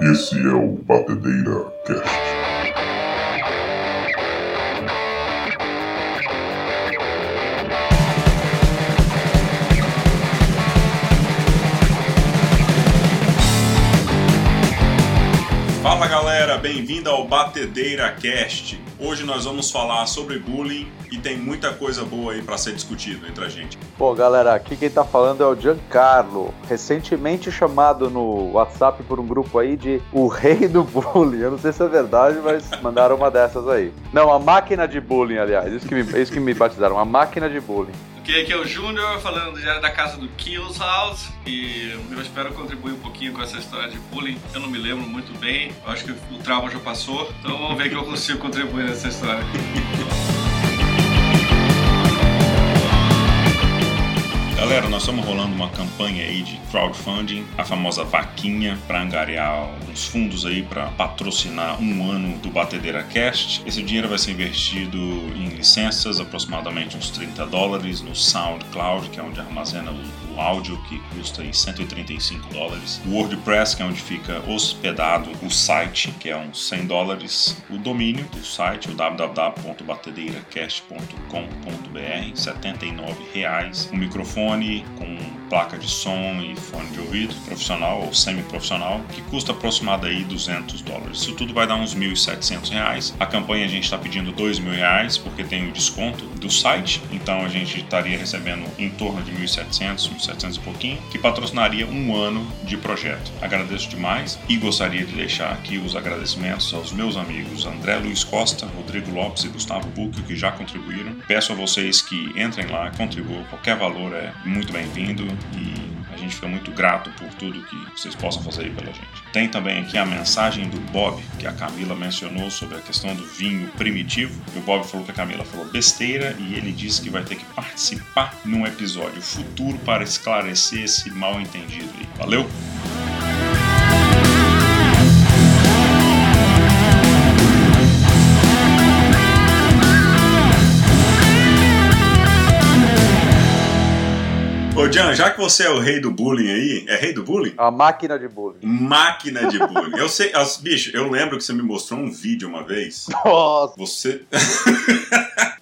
Esse é o Batedeira Cast. Fala galera, bem-vindo ao Batedeira Cast. Hoje nós vamos falar sobre bullying e tem muita coisa boa aí para ser discutido entre a gente. Pô, galera, aqui quem tá falando é o Giancarlo, recentemente chamado no WhatsApp por um grupo aí de o rei do bullying. Eu não sei se é verdade, mas mandaram uma dessas aí. Não, a máquina de bullying, aliás, isso que me, isso que me batizaram, a máquina de bullying. Ok, aqui é o Júnior falando do Diário da Casa do Kills House e eu espero contribuir um pouquinho com essa história de bullying. Eu não me lembro muito bem, eu acho que o trauma já passou, então vamos ver que eu consigo contribuir nessa história. Galera, nós estamos rolando uma campanha aí de crowdfunding, a famosa vaquinha, para angariar uns fundos aí para patrocinar um ano do Batedeira Cast. Esse dinheiro vai ser investido em licenças, aproximadamente uns 30 dólares, no SoundCloud, que é onde armazena o, áudio, que custa aí 135 dólares, o WordPress, que é onde fica hospedado o site, que é uns 100 dólares, o domínio do site, o www.batedeiracast.com.br, 79 reais, o microfone com placa de som e fone de ouvido profissional ou semi-profissional, que custa aproximadamente aí 200 dólares. Isso tudo vai dar uns 1.700 reais. A campanha a gente está pedindo 2 mil reais porque tem o desconto do site, então a gente estaria recebendo em torno de 1.700, 1.700 e pouquinho, que patrocinaria um ano de projeto. Agradeço demais e gostaria de deixar aqui os agradecimentos aos meus amigos André Luiz Costa, Rodrigo Lopes e Gustavo Bucchio, que já contribuíram. Peço a vocês que entrem lá, contribuam, qualquer valor é muito bem-vindo e gente fica muito grato por tudo que vocês possam fazer aí pela gente. Tem também aqui a mensagem do Bob, que a Camila mencionou sobre a questão do vinho primitivo. E o Bob falou que a Camila falou besteira e ele disse que vai ter que participar num episódio futuro para esclarecer esse mal entendido aí. Valeu? Ô, Jan, já que você é o rei do bullying aí, é rei do bullying? A máquina de bullying. Máquina de bullying. Eu sei, as, bicho, eu lembro que você me mostrou um vídeo uma vez. Nossa! Você.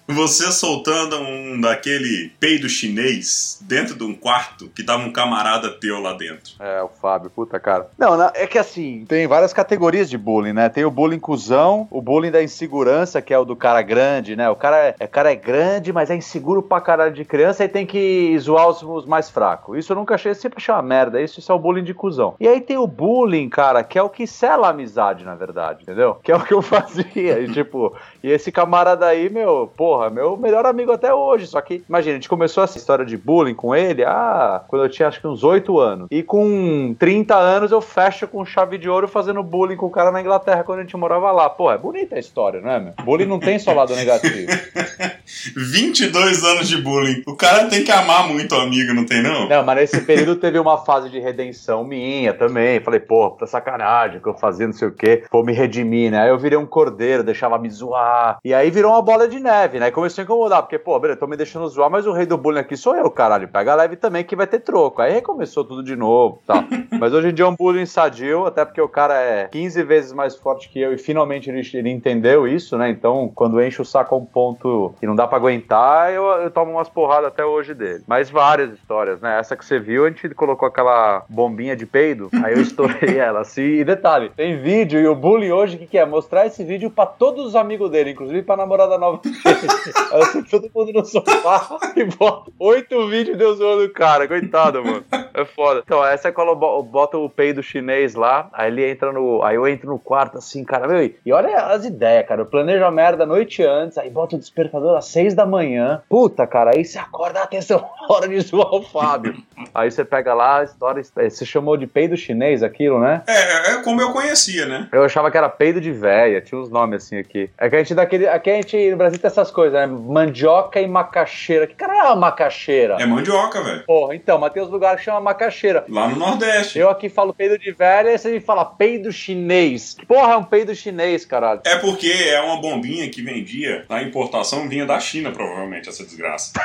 Você soltando um daquele peido chinês dentro de um quarto que tava um camarada teu lá dentro. É, o Fábio, puta cara. Não, não, é que assim, tem várias categorias de bullying, né? Tem o bullying cuzão, o bullying da insegurança, que é o do cara grande, né? O cara é, cara é grande, mas é inseguro pra caralho de criança e tem que zoar os, os mais fracos. Isso eu nunca achei, sempre achei uma merda. Isso, isso é o bullying de cuzão. E aí tem o bullying, cara, que é o que sela a amizade, na verdade, entendeu? Que é o que eu fazia. E tipo, e esse camarada aí, meu, porra, meu melhor amigo até hoje. Só que, imagina, a gente começou essa história de bullying com ele, ah, quando eu tinha acho que uns 8 anos. E com 30 anos eu fecho com chave de ouro fazendo bullying com o cara na Inglaterra quando a gente morava lá. Pô, é bonita a história, não é, meu? Bullying não tem só lado negativo. 22 anos de bullying. O cara tem que amar muito o amigo, não tem não? Não, mas nesse período teve uma fase de redenção minha também. Falei, pô, tá sacanagem que eu fazia não sei o quê. Vou me redimir, né? Aí eu virei um cordeiro, deixava me zoar. E aí virou uma bola de neve, né? Começou a incomodar, porque, pô, beleza, tô me deixando zoar, mas o rei do bullying aqui sou eu, caralho. Pega leve também que vai ter troco. Aí recomeçou tudo de novo, tá? mas hoje em dia é um bullying sadio, até porque o cara é 15 vezes mais forte que eu e finalmente ele, ele entendeu isso, né? Então, quando enche o saco a um ponto que não dá pra aguentar, eu, eu tomo umas porradas até hoje dele. Mas várias histórias, né? Essa que você viu, a gente colocou aquela bombinha de peido, aí eu estourei ela assim. E detalhe, tem vídeo e o bullying hoje, o que, que é? Mostrar esse vídeo pra todos os amigos dele, inclusive pra namorada nova dele. assim, todo mundo no sofá e bota oito vídeos de eu zoando o cara. Coitado, mano. É foda. Então, essa é quando eu boto o peido chinês lá, aí ele entra no. Aí eu entro no quarto assim, cara, meu, e olha as ideias, cara. Eu planejo a merda a noite antes, aí boto o despertador às seis da manhã. Puta, cara, aí você acorda, atenção, hora de zoar o Fábio. Aí você pega lá a história. Você chamou de peido chinês aquilo, né? É, é como eu conhecia, né? Eu achava que era peido de véia, tinha uns nomes assim aqui. É que a gente daquele. Aqui a gente no Brasil tem essas coisas, né? Mandioca e macaxeira. Que cara é uma macaxeira? É mandioca, velho. Porra, então, mas tem uns lugares que chama macaxeira. Lá no Nordeste. Eu aqui falo peido de velha e você me fala peido chinês. Que porra é um peido chinês, caralho? É porque é uma bombinha que vendia na importação, vinha da China, provavelmente, essa desgraça.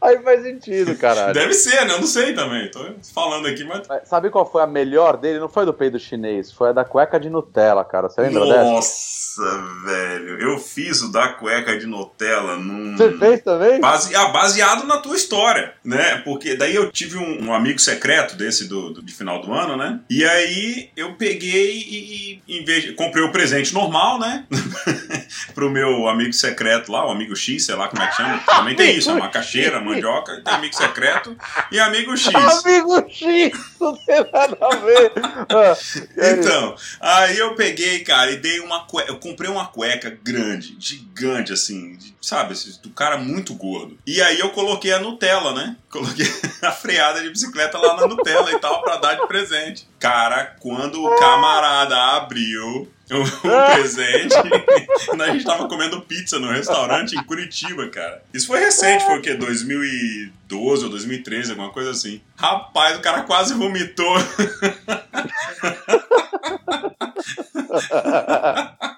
Aí faz sentido, caralho. Deve ser, né? Eu não sei também. Tô falando aqui, mas. Sabe qual foi a melhor dele? Não foi do peido chinês, foi a da cueca de Nutella, cara. Você lembra dessa? Nossa, velho. Eu fiz o da cueca de Nutella num. Você fez também? Base- ah, baseado na tua história, né? Porque daí eu tive um, um amigo secreto desse do, do- de final do ano, né? E aí eu peguei e, e em vez de, comprei o presente normal, né? Pro meu amigo secreto lá, o amigo X, sei lá como é que chama. Também tem isso, é macaxeira, mandioca, tem amigo secreto e amigo X. Amigo X, não tem nada a ver. Ah, aí? Então, aí eu peguei, cara, e dei uma cueca. Eu comprei uma cueca grande, gigante, assim, de- sabe, do cara muito gordo. E aí eu coloquei a Nutella, né? Coloquei a freada de bicicleta lá na Nutella e tal, pra dar de presente. Cara, quando o camarada abriu o, o presente, a gente tava comendo pizza no restaurante em Curitiba, cara. Isso foi recente, foi o quê? 2012 ou 2013, alguma coisa assim. Rapaz, o cara quase vomitou.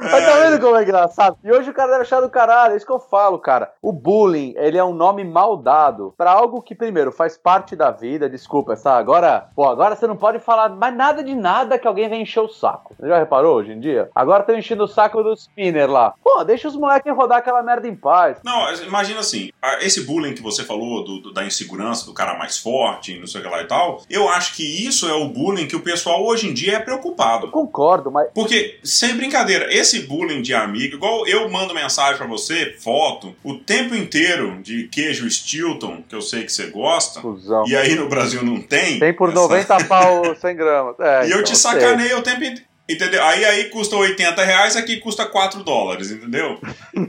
Mas tá vendo como é engraçado? E hoje o cara deve achar do caralho, é isso que eu falo, cara. O bullying, ele é um nome mal dado pra algo que, primeiro, faz parte da vida. Desculpa, essa agora, pô, agora você não pode falar mais nada de nada que alguém vem encher o saco. Você já reparou hoje em dia? Agora tá enchendo o saco do spinner lá. Pô, deixa os moleques rodar aquela merda em paz. Não, imagina assim, esse bullying que você falou do, do- da insegurança, do cara mais forte, não sei o que lá e tal, eu acho que isso é o bullying que o pessoal hoje em dia é preocupado. Concordo, mas Porque, sem brincadeira, esse bullying de amigo, igual eu mando mensagem pra você, foto, o tempo inteiro de queijo Stilton, que eu sei que você gosta, cuzão. e aí no Brasil não tem. Tem por essa- 90 pau 100 gramas. É, E eu então, te sei. sacaneio o tempo inteiro. Entendeu? Aí aí custa 80 reais, aqui custa 4 dólares, entendeu?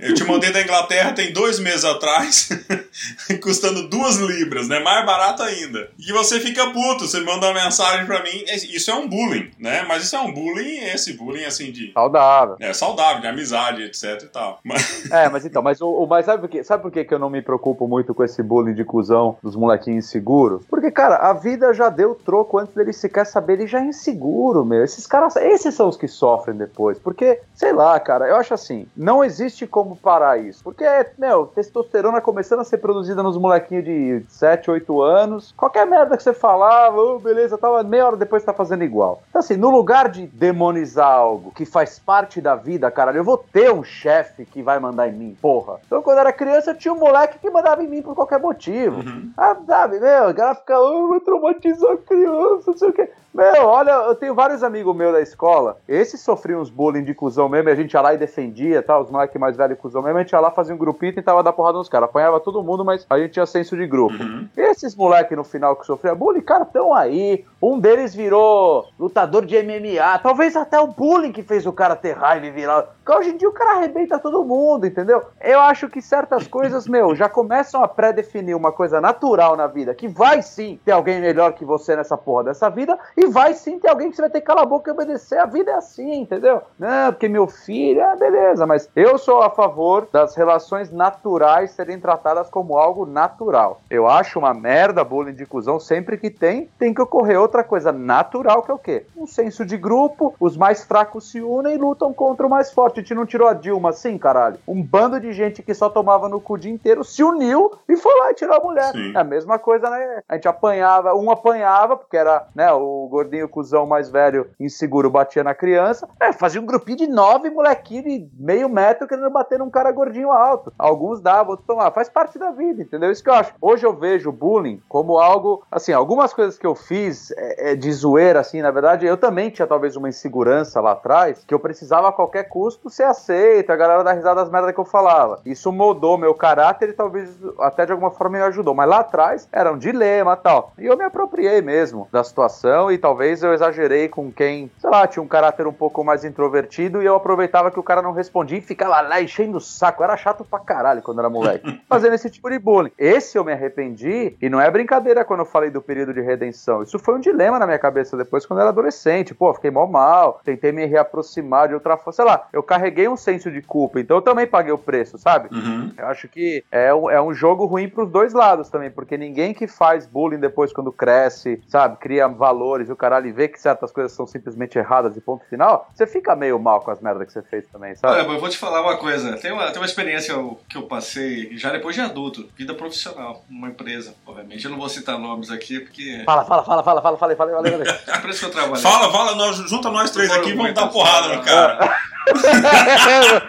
Eu te mandei da Inglaterra tem dois meses atrás, custando duas libras, né? Mais barato ainda. E você fica puto, você manda uma mensagem pra mim. Isso é um bullying, né? Mas isso é um bullying, esse bullying assim de. Saudável. É saudável, de amizade, etc e tal. Mas, É, mas então, mas o, o- mas sabe por quê? Sabe por quê que eu não me preocupo muito com esse bullying de cuzão dos molequinhos inseguros? Porque, cara, a vida já deu troco antes dele sequer saber, ele já é inseguro, meu. Esses caras, esses são os que sofrem depois. Porque, sei lá, cara, eu acho assim, não existe como parar isso. Porque, meu, testosterona começando a ser produzida nos molequinhos de 7, 8 anos. Qualquer merda que você falava, oh, beleza, tava meia hora depois tá fazendo igual. Então, assim, no lugar de demonizar algo que faz parte da vida, caralho, eu vou ter um chefe que vai mandar em mim, porra. Então, quando eu era criança, eu tinha um moleque que mandava em mim por qualquer motivo. Uhum. Ah, sabe, meu, o cara fica, oh, vai traumatizar a criança, não sei o quê. Meu, olha, eu tenho vários amigos meus da escola. Esses sofriam uns bullying de cuzão mesmo, e a gente ia lá e defendia, tá? Os moleques mais velhos cuzão mesmo, a gente ia lá, fazia um grupinho e tentava dar porrada nos caras. Apanhava todo mundo, mas a gente tinha senso de grupo. Uhum. Esses moleques no final que sofriam bullying, cara, estão aí. Um deles virou lutador de MMA. Talvez até o bullying que fez o cara ter raiva e virar. Porque hoje em dia o cara arrebenta todo mundo, entendeu? Eu acho que certas coisas, meu, já começam a pré-definir uma coisa natural na vida. Que vai sim ter alguém melhor que você nessa porra dessa vida. E vai sim ter alguém que você vai ter que calar a boca e obedecer. A vida é assim, entendeu? Não, porque meu filho, é beleza. Mas eu sou a favor das relações naturais serem tratadas como algo natural. Eu acho uma merda bullying de cuzão sempre que tem, tem que ocorrer outra coisa natural que é o quê? Um senso de grupo, os mais fracos se unem e lutam contra o mais forte. A gente não tirou a Dilma assim, caralho. Um bando de gente que só tomava no cu o dia inteiro se uniu e foi lá e tirou a mulher. Sim. É a mesma coisa, né? A gente apanhava, um apanhava, porque era, né, o gordinho cuzão mais velho, inseguro, batia na criança. É, fazia um grupinho de nove molequinhos de meio metro querendo bater num cara gordinho alto. Alguns davam, outros tomavam. Faz parte da vida, entendeu? Isso que eu acho. Hoje eu vejo o bullying como algo, assim, algumas coisas que eu fiz é, é, de zoeira, assim, na verdade, eu também tinha talvez uma insegurança lá atrás, que eu precisava a qualquer custo ser aceito, a galera dar risada das merdas que eu falava. Isso moldou meu caráter e talvez até de alguma forma me ajudou. Mas lá atrás era um dilema e tal. E eu me apropriei mesmo da situação e talvez eu exagerei com quem, sei lá, tinha um caráter um pouco mais introvertido e eu aproveitava que o cara não respondia e ficava lá enchendo o saco. Eu era chato pra caralho quando era moleque. Fazendo esse tipo de bullying. Esse eu me arrependi e não é brincadeira quando eu falei do período de redenção. Isso foi um dilema na minha cabeça depois quando eu era adolescente. Pô, fiquei mal mal, tentei me reaproximar de outra forma. Sei lá, eu carreguei um senso de culpa, então eu também paguei o preço, sabe? Uhum. Eu acho que é um, é um jogo ruim pros dois lados também, porque ninguém que faz bullying depois quando cresce, sabe, cria valores e o caralho e vê que certas coisas são simplesmente erradas e ponto final, você fica meio mal com as merdas que você fez também, sabe? Olha, mas eu vou te falar uma coisa. Tem uma, tem uma experiência que eu passei já depois de adulto, vida profissional, numa empresa. Obviamente, eu não vou citar nomes aqui, porque. Fala, fala, fala, fala, fala, falei, falei, falei. falei. é por isso que eu trabalho. Fala, fala, nós, junta nós três aqui e vamos dar porrada no cara.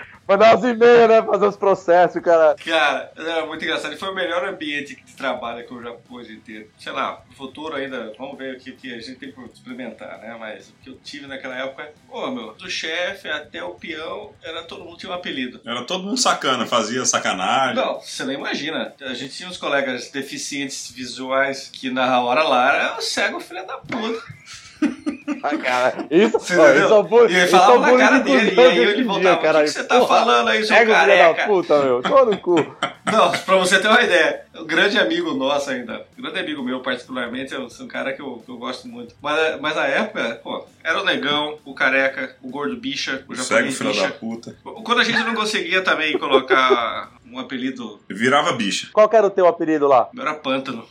Mandar uns e-mails, né? Fazer os processos, cara. Cara, era muito engraçado. E foi o melhor ambiente de trabalho que eu já pude ter. Sei lá, no futuro ainda, vamos ver o que, que a gente tem por experimentar, né? Mas o que eu tive naquela época, pô, meu, do chefe até o peão, era todo mundo tinha um apelido. Era todo mundo sacana, fazia sacanagem. Não, você não imagina. A gente tinha uns colegas deficientes visuais que na hora lá era o cego filho da puta. Ah, cara, isso, Você ó, isso é o bullying. E ele isso é falava o na cara de dele, e aí ele voltava, dia, "O que você tá falando aí, seu Pega o filho careca?" da puta, meu. Tô no cu. Não, pra você ter uma ideia, um grande amigo nosso ainda, um grande amigo meu particularmente, é um um cara que eu, que eu gosto muito. Mas, mas na época, pô, era o negão, o careca, o gordo bicha, o japonês filho da bicha. puta. Quando a gente não conseguia também colocar um apelido, Virava bicha. Qual que era o teu apelido lá? meu era pântano.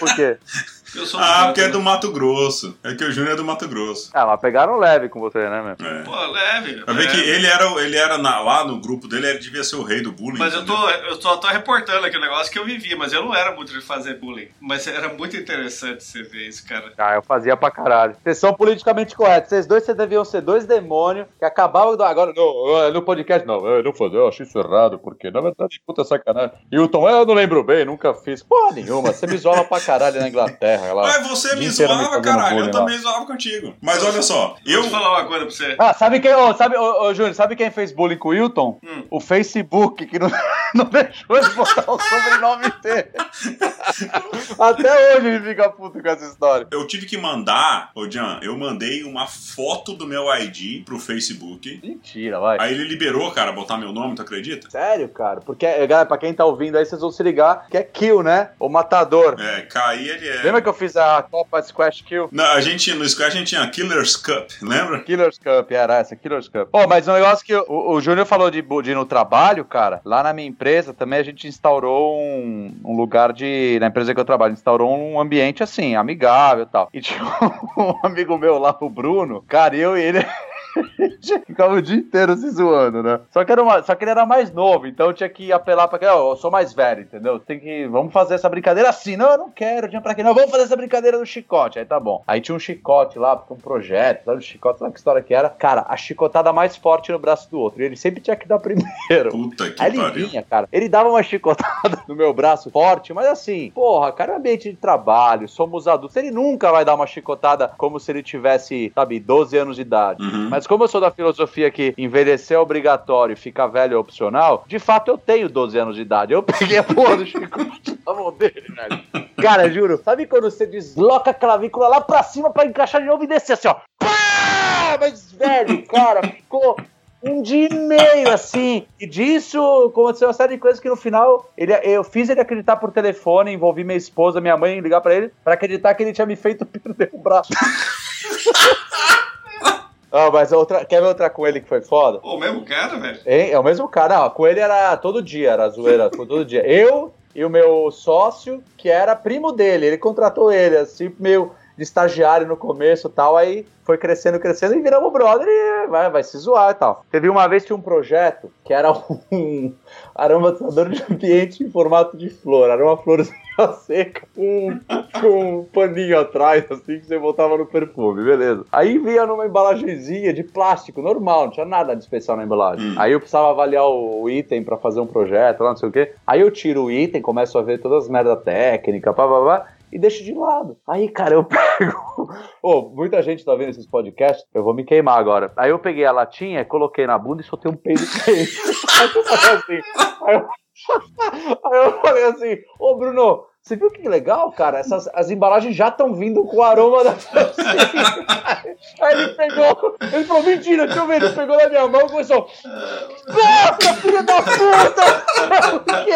Por quê? Eu sou Ah, porque é do Mato Grosso. É que o Júnior é do Mato Grosso. Ah, mas pegaram leve com você, né, meu? É. Pô, leve. Pra ver que ele era, o- ele era na- lá no grupo dele, ele devia ser o rei do bullying. Mas eu tô, eu tô, tô reportando aqui o negócio que eu vivi, mas eu não era muito de fazer bullying. Mas era muito interessante você ver isso, cara. Ah, eu fazia pra caralho. Vocês são politicamente corretos. Vocês dois, vocês deviam ser dois demônios que acabavam do... Agora, no, no podcast, não. Eu não fazer, eu acho isso errado, porque na verdade, puta sacanagem. Hilton, eu não lembro bem, nunca fiz. Porra nenhuma, você me zoava pra caralho na Inglaterra. Lá. Mas você me zoava, caralho. Eu lá. também zoava contigo. Mas olha só, eu. Vou falar uma coisa pra você. Ah, sabe quem, ô, sabe, ô, ô, Júnior, sabe quem fez bullying com o Hilton? Hum. O Facebook, que não, não deixou ele botar o sobrenome dele. Até hoje ele fica puto com essa história. Eu tive que mandar, ô Jan, eu mandei uma foto do meu ID pro Facebook. Mentira, vai. Aí ele liberou, cara, botar meu nome, tu acredita? Sério, cara? Porque, eh, galera, pra quem tá ouvindo aí, vocês vão se ligar que é Kill, né? O matador. É, Kai ele é. Lembra que eu fiz a Copa Squash Kill? Não, a gente, no Square a gente tinha Killers Cup, lembra? Killers Cup, era essa, Killers Cup. Pô, mas um negócio que o, o Júnior falou de, de ir no trabalho, cara, lá na minha empresa também a gente instaurou um, um lugar de. Na empresa que eu trabalho, instaurou um ambiente assim, amigável e tal. E tinha um amigo meu lá, o Bruno, cara, eu e ele. Ficava o dia inteiro se zoando, né? Só que, era uma- só que ele era mais novo, então tinha que apelar pra que, ó, eu sou mais velho, entendeu? Tem que, vamos fazer essa brincadeira assim. Não, eu não quero, tinha pra quê? Não, vamos fazer essa brincadeira do chicote. Aí tá bom. Aí tinha um chicote lá, um projeto, sabe? O chicote, sabe que história que era? Cara, a chicotada mais forte no braço do outro. E ele sempre tinha que dar primeiro. Puta que Aí ele pariu. vinha, cara. Ele dava uma chicotada no meu braço forte, mas assim, porra, cara, é um ambiente de trabalho, somos adultos. Ele nunca vai dar uma chicotada como se ele tivesse, sabe, 12 anos de idade. Uhum. Mas como eu sou da filosofia que envelhecer é obrigatório e ficar velho é opcional, de fato eu tenho 12 anos de idade. Eu peguei a porra do chicote na mão dele, velho. Cara, juro, sabe quando você desloca a clavícula lá pra cima pra encaixar de novo e descer assim, ó? Pá! Mas, velho, cara, ficou um dia e meio, assim. E disso aconteceu uma série de coisas que no final ele, eu fiz ele acreditar por telefone, envolvi minha esposa, minha mãe, ligar pra ele, pra acreditar que ele tinha me feito perder o braço. Ah, mas outra, quer ver outra com ele que foi foda? Pô, o mesmo cara, velho. Hein? É o mesmo cara. Não, com ele era todo dia, era zoeira, todo dia. Eu e o meu sócio, que era primo dele, ele contratou ele, assim, meio de estagiário no começo tal, aí foi crescendo, crescendo e viramos brother e vai, vai se zoar e tal. Teve uma vez que tinha um projeto que era um aromatizador de ambiente em formato de flor, era uma florzinha seca com, com um paninho atrás, assim, que você botava no perfume, beleza. Aí vinha numa embalagenzinha de plástico, normal, não tinha nada de especial na embalagem. Hum. Aí eu precisava avaliar o, item pra fazer um projeto, lá não sei o quê. Aí eu tiro o item, começo a ver todas as merdas técnicas, pá, pá, pá, e deixo de lado. Aí, cara, eu pego. Ô, muita gente tá vendo esses podcasts, eu vou me queimar agora. Aí eu peguei a latinha, coloquei na bunda e soltei um peido quente. Aí eu falei assim. Aí eu, aí eu falei assim, ô Bruno, você viu que legal, cara? Essas, as embalagens já estão vindo com o aroma da Aí ele pegou, ele falou, mentira, deixa eu ver. Ele pegou na minha mão e começou. Nossa, filha da puta! Por quê?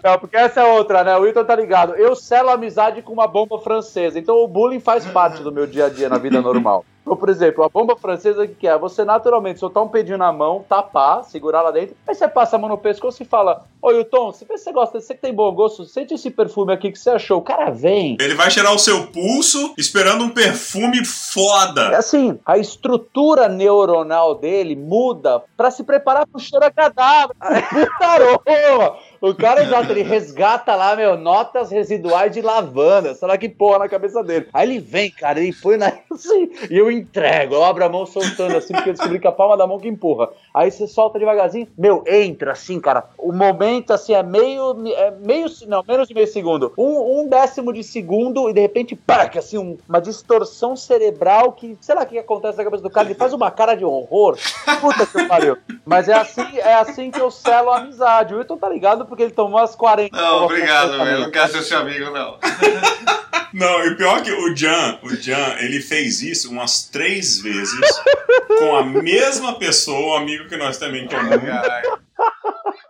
Não, porque essa é outra, né? O Wilton tá ligado. Eu selo amizade com uma bomba francesa. Então o bullying faz parte do meu dia a dia na vida normal. Então, por exemplo, a bomba francesa, que, é? Você naturalmente soltar um pedinho na mão, tapar, segurar lá dentro, aí você passa a mão no pescoço e fala: Ô Wilton, se você gosta, você que tem bom gosto, sente esse perfume aqui que você achou. O cara vem. Ele vai cheirar o seu pulso esperando um perfume foda. É assim, a estrutura neuronal dele muda para se preparar pro cheiro agradável. Puta aroma! O cara, exato, ele resgata lá, meu, notas residuais de lavanda. Sei lá que porra na cabeça dele. Aí ele vem, cara, ele põe na. Assim, e eu entrego, eu abro a mão soltando assim, porque eu descobri que a palma da mão que empurra. Aí você solta devagarzinho, meu, entra assim, cara. O momento, assim, é meio. É meio não, menos de meio segundo. Um, um décimo de segundo e de repente, pá, assim, um, uma distorção cerebral que, sei lá o que acontece na cabeça do cara. Ele faz uma cara de horror. Puta que pariu. Mas é assim, é assim que eu selo a amizade. O Wilton tá ligado porque ele tomou as 40. Não, obrigado, velho. Não quero ser seu amigo, não. Não, e pior que o Jan, o Jan, ele fez isso umas três vezes com a mesma pessoa, o amigo que nós também tomamos.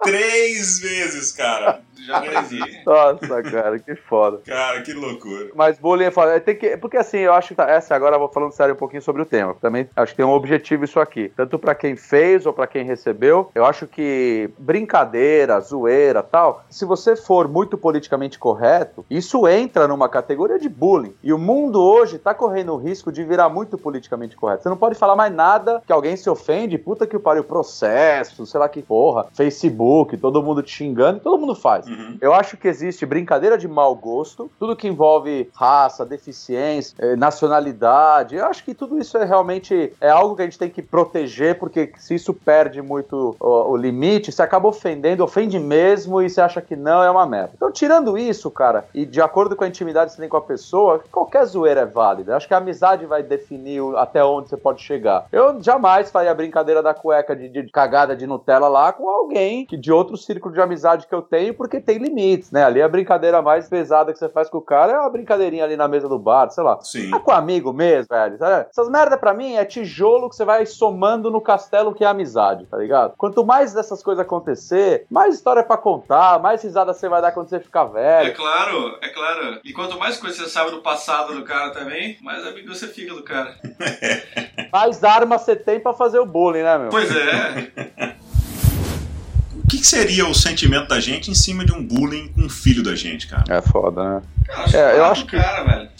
Três vezes, cara. Já previ. Nossa, cara, que foda. Cara, que loucura. Mas bullying é foda. Tem que, porque assim, eu acho que tá, essa agora eu vou falando sério um pouquinho sobre o tema. Também acho que tem um objetivo isso aqui. Tanto para quem fez ou para quem recebeu. Eu acho que brincadeira, zoeira tal, se você for muito politicamente correto, isso entra numa categoria de bullying. E o mundo hoje tá correndo o risco de virar muito politicamente correto. Você não pode falar mais nada que alguém se ofende, puta que pariu, processo, sei lá que porra, Facebook, todo mundo te xingando, todo mundo faz. Uhum. Eu acho que existe brincadeira de mau gosto, tudo que envolve raça, deficiência, eh, nacionalidade. Eu acho que tudo isso é realmente é algo que a gente tem que proteger, porque se isso perde muito o, o limite, você acaba ofendendo, ofende mesmo e você acha que não é uma merda. Então, tirando isso, cara, e de acordo com a intimidade que você tem com a pessoa, qualquer zoeira é válida. Eu acho que a amizade vai definir até onde você pode chegar. Eu jamais faria a brincadeira da cueca de, de cagada de Nutella lá com alguém que de outro círculo de amizade que eu tenho, porque tem limites, né? Ali a brincadeira mais pesada que você faz com o cara é uma brincadeirinha ali na mesa do bar, sei lá. Sim. Tá com amigo mesmo, velho. sabe? Essas merda pra mim é tijolo que você vai somando no castelo que é a amizade, tá ligado? Quanto mais dessas coisas acontecer, mais história pra contar, mais risada você vai dar quando você ficar É velho. claro, é claro. E quanto mais coisa você sabe do passado do cara também, mais amigo você fica do cara. Mais arma você tem pra fazer o bullying, né, meu? Pois é. O que que seria o sentimento da gente em cima de um bullying com um filho da gente, cara? É foda, né? Cara, acho É, eu eu acho que- o cara, velho.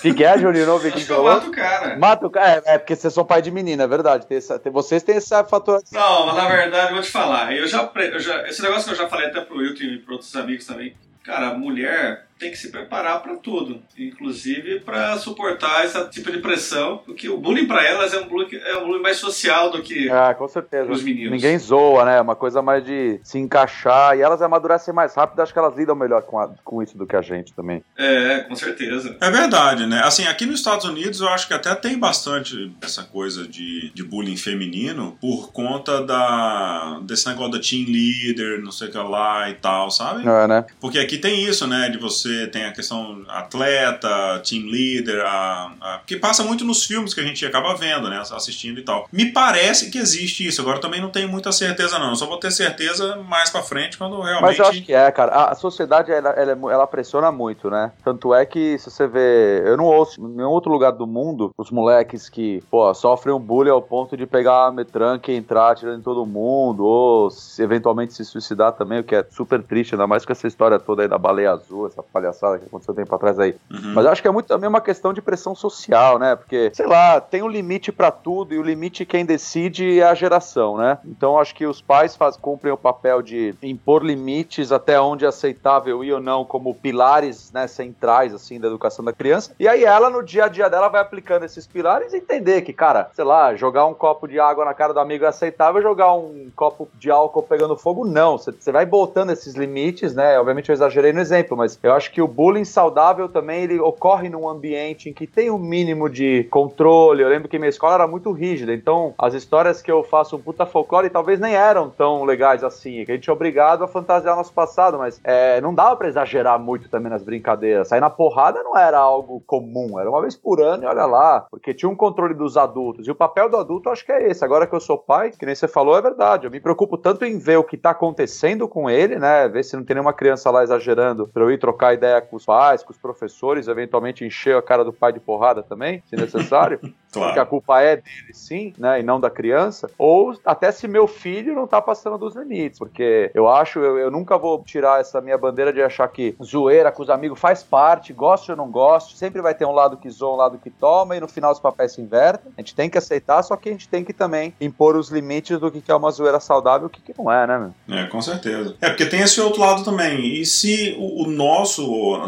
Que, é, Juninho? Não que Acho que que eu falou? mato o cara. Mata o cara. É, é, porque vocês são pai de menina, é verdade. Tem essa- tem- vocês têm esse fator. Não, mas na verdade, eu vou te falar. Eu já, eu já- esse negócio que eu já falei até pro Wilton e pro outros amigos também. Cara, mulher tem que se preparar pra tudo, inclusive pra suportar esse tipo de pressão, porque o bullying pra elas é um bullying, é um bullying mais social do que É, com certeza. Os meninos. Ninguém zoa, né? É uma coisa mais de se encaixar. E elas amadurecem mais rápido, acho que elas lidam melhor com, a- com isso do que a gente também. É, com certeza. É verdade, né? Assim, aqui nos Estados Unidos eu acho que até tem bastante essa coisa de, de bullying feminino por conta da desse negócio da team leader, não sei o que lá e tal, sabe? É, né? Porque aqui tem isso, né? De você tem a questão atleta, team leader, a, a- que passa muito nos filmes que a gente acaba vendo, né? Assistindo e tal. Me parece que existe isso. Agora também não tenho muita certeza, não. Eu só vou ter certeza mais pra frente quando realmente. Mas eu acho que é, cara. A, sociedade, ela, ela, é ela pressiona muito, né? Tanto é que, se você vê. Eu não ouço em nenhum outro lugar do mundo os moleques que, pô, sofrem um bullying ao ponto de pegar a metranca e entrar atirando em todo mundo, ou se, eventualmente se suicidar também, o que é super triste, ainda mais com essa história toda aí da baleia azul, essa palhaçada que aconteceu tempo atrás aí. Uhum. Mas eu acho que é muito também uma questão de pressão social, né? Porque, sei lá, tem um limite pra tudo e o limite quem decide é a geração, né? Então eu acho que os pais faz, cumprem o papel de impor limites até onde é aceitável ir ou não, como pilares né, centrais, assim, da educação da criança. E aí ela, no dia a dia dela, vai aplicando esses pilares e entender que, cara, sei lá, jogar um copo de água na cara do amigo é aceitável, jogar um copo de álcool pegando fogo, não. Você vai botando esses limites, né? Obviamente eu exagerei no exemplo, mas eu acho acho que o bullying saudável também ele ocorre num ambiente em que tem um mínimo de controle. Eu lembro que minha escola era muito rígida, então as histórias que eu faço um puta folclore talvez nem eram tão legais assim, que a gente é obrigado a fantasiar nosso passado, mas é, não dava para exagerar muito também nas brincadeiras. Sair na porrada não era algo comum, era uma vez por ano e olha lá, porque tinha um controle dos adultos. E o papel do adulto acho que é esse. Agora que eu sou pai, que nem você falou, é verdade. Eu me preocupo tanto em ver o que tá acontecendo com ele, né? Ver se não tem nenhuma criança lá exagerando pra eu ir trocar ideia com os pais, com os professores, eventualmente encher a cara do pai de porrada também, se necessário. Claro. Porque a culpa é dele, sim, né? E não da criança. Ou até se meu filho não tá passando dos limites. Porque eu acho, eu, eu nunca vou tirar essa minha bandeira de achar que zoeira com os amigos faz parte, goste ou não goste, sempre vai ter um lado que zoa, um lado que toma, e no final os papéis se invertem. A gente tem que aceitar, só que a gente tem que também impor os limites do que é uma zoeira saudável e o que, que não é, né, meu? É, com certeza. É, porque tem esse outro lado também. E se o, o nosso,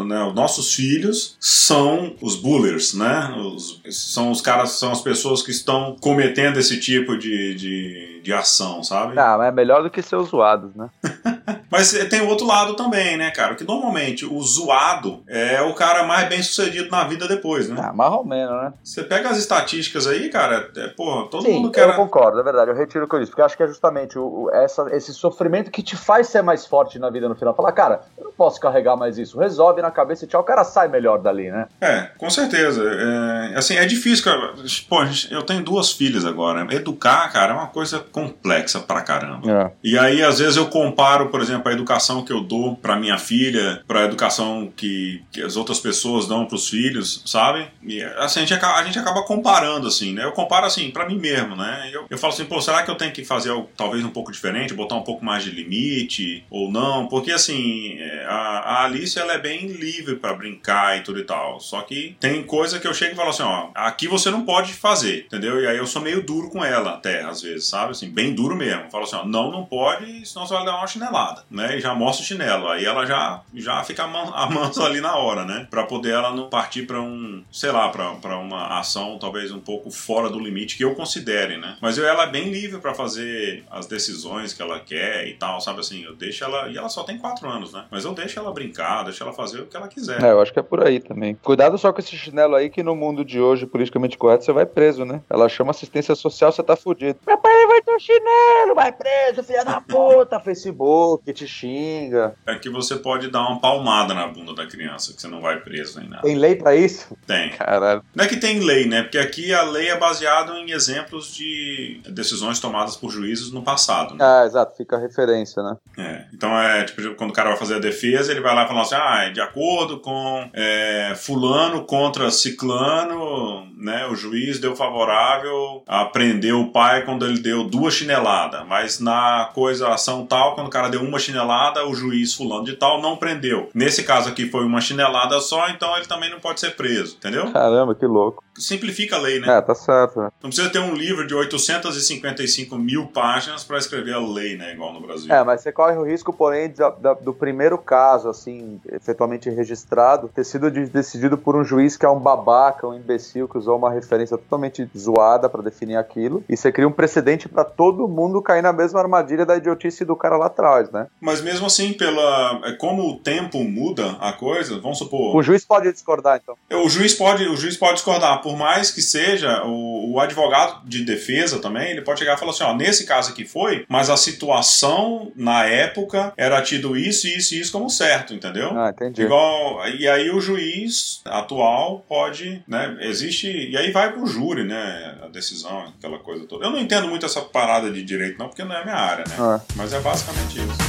né, os nossos filhos são os bullers, né? Os, são os caras, são as pessoas que estão cometendo esse tipo de, de, de ação, sabe? Ah, mas é melhor do que ser zoados, né? Mas tem o outro lado também, né, cara? Que normalmente o zoado é o cara mais bem sucedido na vida depois, né? Ah, mais ou menos, né? Você pega as estatísticas aí, cara, é, porra, todo Sim, mundo quer. eu concordo, é verdade, eu retiro o que eu disse, porque eu acho que é justamente o, o- essa, esse sofrimento que te faz ser mais forte na vida no final. Falar, cara, eu não posso carregar mais isso, resolve na cabeça e tchau, o cara sai melhor dali, né? É, com certeza. É, assim, é difícil, cara. Pô, eu tenho duas filhas agora. Educar, cara, é uma coisa complexa pra caramba. É. E aí, às vezes, eu comparo, por exemplo, a educação que eu dou pra minha filha, pra educação que, que as outras pessoas dão pros filhos, sabe? E assim, a gente, acaba, a gente acaba comparando, assim, né? Eu comparo, assim, pra mim mesmo, né? Eu, eu falo assim, pô, será que eu tenho que fazer algo talvez um pouco diferente, botar um pouco mais de limite, ou não? Porque, assim, a, a Alice, ela é bem livre pra brincar e tudo e tal. Só que tem coisa que eu chego e falo assim, ó, aqui você não pode fazer, entendeu? E aí eu sou meio duro com ela até, às vezes, sabe? Assim, bem duro mesmo. Falo assim, ó, não, não pode, senão você vai dar uma chinelada, né? E já mostra o chinelo. Aí ela já, já fica amansa ali na hora, né? Pra poder ela não partir pra um, sei lá, pra, pra uma ação talvez um pouco fora do limite que eu considere, né? Mas eu, ela é bem livre pra fazer as decisões que ela quer e tal, sabe assim? Eu deixo ela, e ela só tem quatro anos, né? Mas eu deixo ela brincar, deixo ela fazer o que ela quiser. É, eu acho que é por aí também. Cuidado só com esse chinelo aí, que no mundo de hoje, politicamente correto, você vai preso, né? Ela chama assistência social, você tá fudido. Meu pai vai ter um chinelo, vai preso, filha da puta. Facebook, te xinga. É que você pode dar uma palmada na bunda da criança, que você não vai preso nem nada. Tem lei pra isso? Tem. Caralho. Não é que tem lei, né? Porque aqui a lei é baseada em exemplos de decisões tomadas por juízes no passado. Né? Ah, exato, fica a referência, né? É. Então é tipo, quando o cara vai fazer a defesa, ele vai lá e fala assim: ah, de acordo com é, fulano contra ciclano, né? O juiz deu favorável a prender o pai quando ele deu duas chineladas. Mas na coisa, ação tal, quando o cara deu uma chinelada, o juiz fulano de tal não prendeu. Nesse caso aqui foi uma chinelada só, então ele também não pode ser preso, entendeu? Caramba, que louco. Simplifica a lei, né? É, tá certo, né? Não precisa ter um livro de 855 mil páginas para escrever a lei, né? Igual no Brasil. É, mas você corre o risco, porém, de- da- do primeiro caso, assim, efetualmente registrado, ter sido de- decidido por um juiz que é um babaca, um imbecil, que usou uma referência totalmente zoada pra definir aquilo, e você cria um precedente pra todo mundo cair na mesma armadilha da idiotice do cara lá atrás, né? Mas mesmo assim, pela é, como o tempo muda a coisa, vamos supor, O juiz pode discordar, então. o juiz pode, o juiz pode discordar, por mais que seja o, o advogado de defesa também, ele pode chegar e falar assim, ó, nesse caso aqui foi, mas a situação na época era tido isso, isso e isso como certo, entendeu? Ah, entendi. Igual, e aí o juiz atual pode, né, existe, e aí vai pro júri, né, a decisão, aquela coisa toda. Eu não entendo muito essa parada de direito não, porque não é minha área, né, Ah. mas é basicamente isso.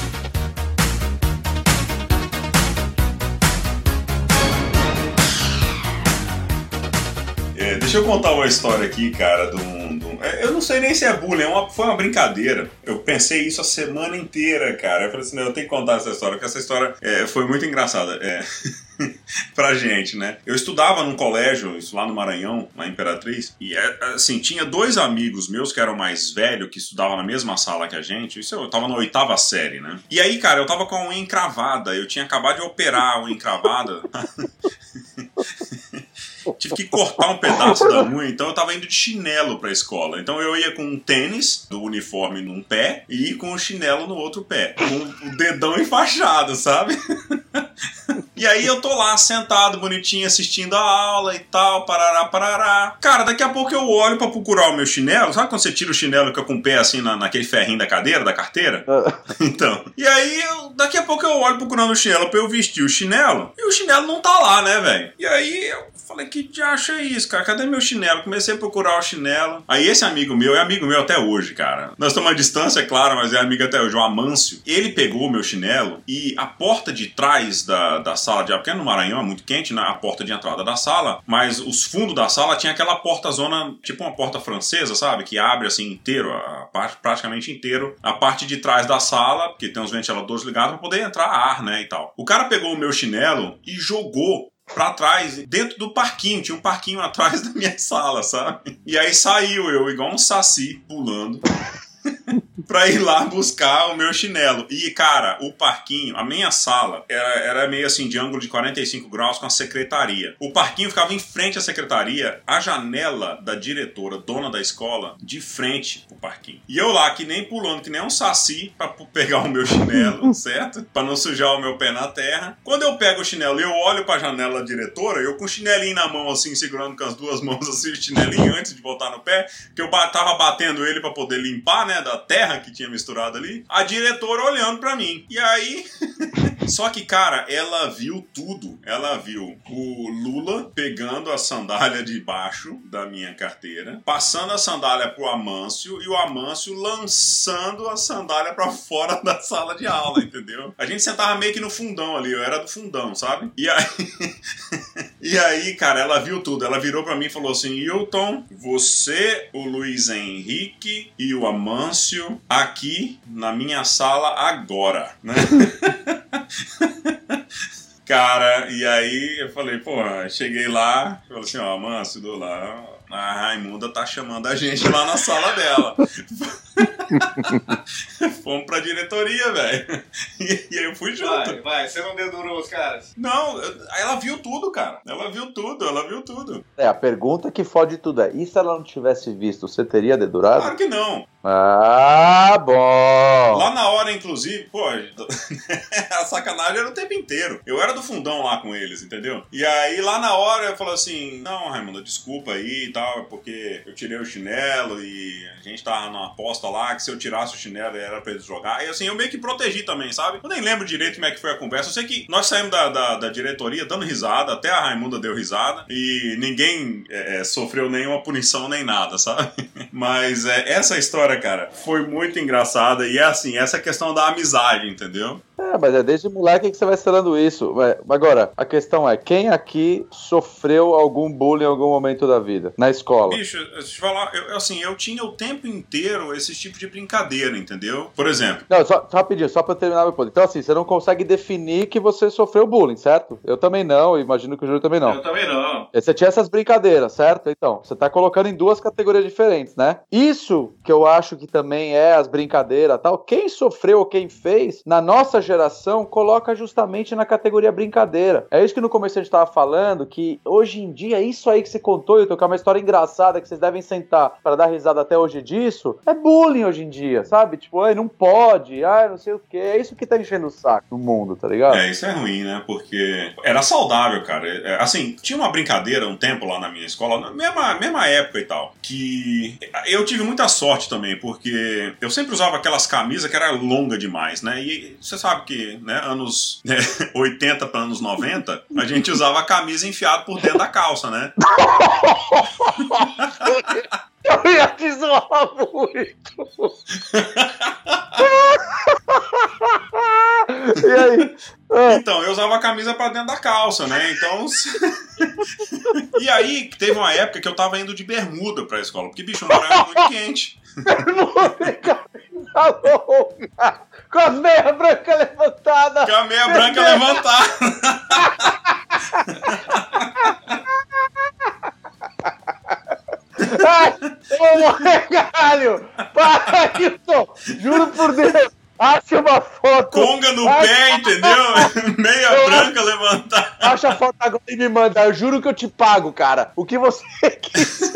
Deixa eu contar uma história aqui, cara, de um- é, Eu não sei nem se é bullying, é uma- foi uma brincadeira. Eu pensei isso a semana inteira, cara. Eu falei assim, não, eu tenho que contar essa história, porque essa história é, foi muito engraçada. É. pra gente, né? Eu estudava num colégio, isso lá no Maranhão, na Imperatriz, e é, assim, tinha dois amigos meus que eram mais velhos, que estudavam na mesma sala que a gente, isso eu tava na oitava série, né? E aí, cara, eu tava com a unha encravada, eu tinha acabado de operar a unha encravada. Tive que cortar um pedaço da unha, então eu tava indo de chinelo pra escola. Então eu ia com um tênis do uniforme num pé e com o chinelo no outro pé. Com o dedão enfaixado, sabe? E aí eu tô lá sentado, bonitinho, assistindo a aula e tal, parará, parará. Cara, daqui a pouco eu olho pra procurar o meu chinelo. Sabe quando você tira o chinelo e fica com o pé assim na, naquele ferrinho da cadeira, da carteira? então. E aí, eu, daqui a pouco eu olho procurando o chinelo pra eu vestir o chinelo. E o chinelo não tá lá, né, velho? E aí eu falei, que diacho é isso, cara? Cadê meu chinelo? Comecei a procurar o chinelo. Aí esse amigo meu, é amigo meu até hoje, cara. Nós estamos à distância, é claro, mas é amigo até hoje, o Amâncio. Ele pegou o meu chinelo e a porta de trás da, da sala de porque no Maranhão é muito quente, né? A porta de entrada da sala, mas os fundos da sala tinha aquela porta-zona, tipo uma porta francesa, sabe? Que abre assim inteiro, a parte, praticamente inteiro, a parte de trás da sala, porque tem uns ventiladores ligados para poder entrar ar, né? E tal. O cara pegou o meu chinelo e jogou pra trás, dentro do parquinho. Tinha um parquinho atrás da minha sala, sabe? E aí saiu eu, igual um saci, pulando. Pra ir lá buscar o meu chinelo. E, cara, o parquinho, a minha sala, era, era meio assim de ângulo de 45 graus com a secretaria. O parquinho ficava em frente à secretaria, a janela da diretora, dona da escola, de frente pro parquinho. E eu lá, que nem pulando, que nem um saci, pra pegar o meu chinelo, certo? Pra não sujar o meu pé na terra. Quando eu pego o chinelo e eu olho pra janela da diretora, eu com o chinelinho na mão, assim, segurando com as duas mãos, assim, o chinelinho antes de botar no pé, que eu tava batendo ele para poder limpar, né, da terra que tinha misturado ali, a diretora olhando para mim. E aí. Só que, cara, ela viu tudo. Ela viu o Lula pegando a sandália de baixo da minha carteira, passando a sandália pro Amâncio e o Amâncio lançando a sandália para fora da sala de aula, entendeu? A gente sentava meio que no fundão ali, eu era do fundão, sabe? E aí. e aí, cara, ela viu tudo. Ela virou para mim e falou assim: Hilton, você, o Luiz Henrique e o Amâncio aqui na minha sala agora, né? Cara, e aí eu falei, pô, cheguei lá, falei assim, ó, Manso, do lá, a Raimunda tá chamando a gente lá na sala dela. Fomos pra diretoria, velho. E, e, aí eu fui junto. Vai, vai, você não dedurou os caras? Não, ela viu tudo, cara. Ela viu tudo, ela viu tudo. É, a pergunta que fode tudo é: e se ela não tivesse visto, você teria dedurado? Claro que não. Ah, bom. Lá na hora, inclusive, pô, a sacanagem era o tempo inteiro. Eu era do fundão lá com eles, entendeu? E aí lá na hora eu falei assim: não, Raimunda, desculpa aí e tal, porque eu tirei o chinelo e a gente tava numa aposta lá que se eu tirasse o chinelo era pra eles jogar. E assim, eu meio que protegi também, sabe? Eu nem lembro direito como é que foi a conversa. Eu sei que nós saímos da, da, da diretoria dando risada, até a Raimunda deu risada e ninguém é, é sofreu nenhuma punição nem nada, sabe? Mas é, essa história, cara, foi muito engraçada e é assim, essa questão da amizade, entendeu? É, mas é desde moleque que você vai selando isso. Agora, a questão é, quem aqui sofreu algum bullying em algum momento da vida? Na escola? Bicho, deixa eu falar, eu, assim, eu tinha o tempo inteiro esse tipo de brincadeira, entendeu? Por exemplo. Não, só, só rapidinho, só pra terminar meu ponto. Então, assim, você não consegue definir que você sofreu bullying, certo? Eu também não, imagino que o Júlio também não. Eu também não. Você tinha essas brincadeiras, certo? Então, você tá colocando em duas categorias diferentes, né? Isso que eu acho que também é as brincadeiras tal. Quem sofreu ou quem fez, na nossa geração, coloca justamente na categoria brincadeira. É isso que no começo a gente tava falando, que hoje em dia, isso aí que você contou, eu que é uma história engraçada que vocês devem sentar para dar risada até hoje disso, é bullying hoje em dia, sabe? Tipo, ai, não pode, ai, não sei o que. É isso que tá enchendo o saco no mundo, tá ligado? É, isso é ruim, né? Porque era saudável, cara. É, assim, tinha uma brincadeira um tempo lá na minha escola, na mesma, mesma época e tal, que eu tive muita sorte também, porque eu sempre usava aquelas camisas que era longa demais, né? E você sabe que, né, anos né, 80 para anos 90, a gente usava a camisa enfiada por dentro da calça, né? Eu ia te zoar muito. e aí? É. Então, eu usava a camisa pra dentro da calça, né? Então. e aí, teve uma época que eu tava indo de bermuda pra escola, porque, bicho, Maranhão é muito quente. Bermuda, camisa longa, com a meia branca levantada. Com a meia branca levantada. Ai, vou morrer, caralho! Para, Hilton! Juro por Deus! Acha uma foto! Conga no Acha... pé, entendeu? Meia eu branca levantada. Acha a foto agora e me manda. Eu juro que eu te pago, cara. O que você quis.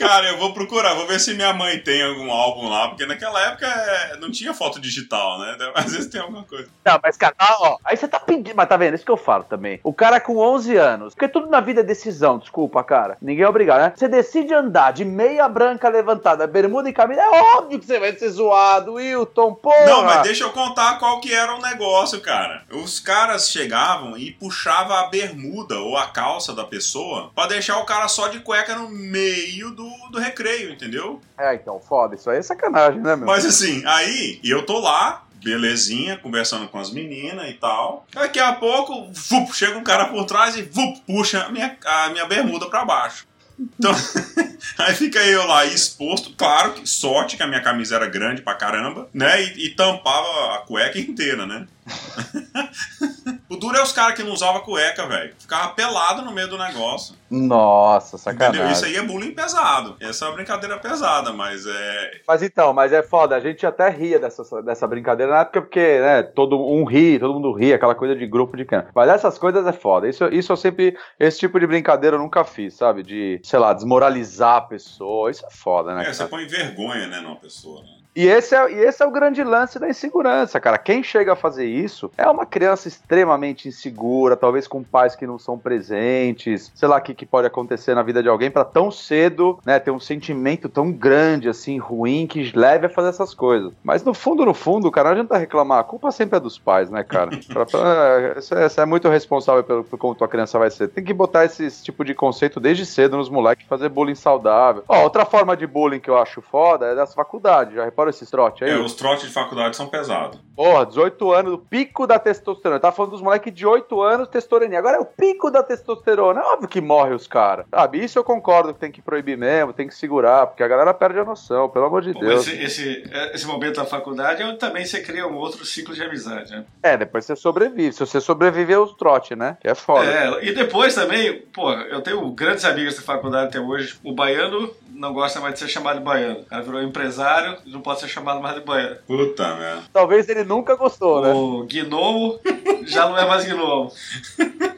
Cara, eu vou procurar, vou ver se minha mãe tem algum álbum lá, porque naquela época é, não tinha foto digital, né? Às vezes tem alguma coisa. Não, mas cara, ó, aí você tá pedindo. mas tá vendo? Isso que eu falo também. O cara com 11 anos, porque tudo na vida é decisão, desculpa, cara. Ninguém é obrigado, né? Você decide andar de meia branca levantada, bermuda e camisa, é óbvio que você vai ser zoado, Wilton, porra. Não, mas deixa eu contar qual que era o negócio, cara. Os caras chegavam e puxavam a bermuda ou a calça da pessoa pra deixar o cara só de cueca no meio do, do recreio, entendeu? É, então, foda. Isso aí é sacanagem, né, meu? Mas assim, aí eu tô lá, belezinha, conversando com as meninas e tal. Daqui a pouco, vup, chega um cara por trás e vup, puxa a minha, a minha bermuda pra baixo. Então, aí fica eu lá exposto, claro que sorte que a minha camisa era grande pra caramba, né? E, e tampava a cueca inteira, né? o duro é os caras que não usavam cueca, velho. Ficava pelado no meio do negócio. Nossa, sacanagem. Entendeu? Isso aí é bullying pesado. Essa é uma brincadeira pesada, mas é. Mas então, mas é foda. A gente até ria dessa, dessa brincadeira na época, porque, né, todo um ri, todo mundo ri, aquela coisa de grupo de cana. Mas essas coisas é foda. Isso, isso eu sempre. Esse tipo de brincadeira eu nunca fiz, sabe? De, sei lá, desmoralizar a pessoa. Isso é foda, né? É, você põe vergonha, né, numa pessoa, né? E esse, é, e esse é o grande lance da insegurança, cara. Quem chega a fazer isso é uma criança extremamente insegura, talvez com pais que não são presentes, sei lá o que, que pode acontecer na vida de alguém para tão cedo, né, ter um sentimento tão grande, assim, ruim, que leve a fazer essas coisas. Mas no fundo, no fundo, cara, não adianta reclamar. A culpa sempre é dos pais, né, cara? pra, pra, você, você é muito responsável pelo, por como tua criança vai ser. Tem que botar esse, esse tipo de conceito desde cedo nos moleques, fazer bullying saudável. Ó, outra forma de bullying que eu acho foda é das faculdades. Já Fora esses trotes aí? É, os trotes de faculdade são pesados. Porra, 18 anos, o pico da testosterona. Tá falando dos moleques de 8 anos, testosterona. Agora é o pico da testosterona. É óbvio que morre os caras. Sabe? Isso eu concordo que tem que proibir mesmo, tem que segurar, porque a galera perde a noção, pelo amor de Pô, Deus. Esse, esse, esse, momento da faculdade é onde também você cria um outro ciclo de amizade, né? É, depois você sobrevive. Se você sobreviver aos trotes, né? Que é foda. É, e depois também, pô, eu tenho grandes amigos da faculdade até hoje. O baiano não gosta mais de ser chamado de baiano. O cara virou empresário não pode ser chamado mais de baiano. Puta merda. Talvez ele nunca gostou, né? O gnomo já não é mais gnomo.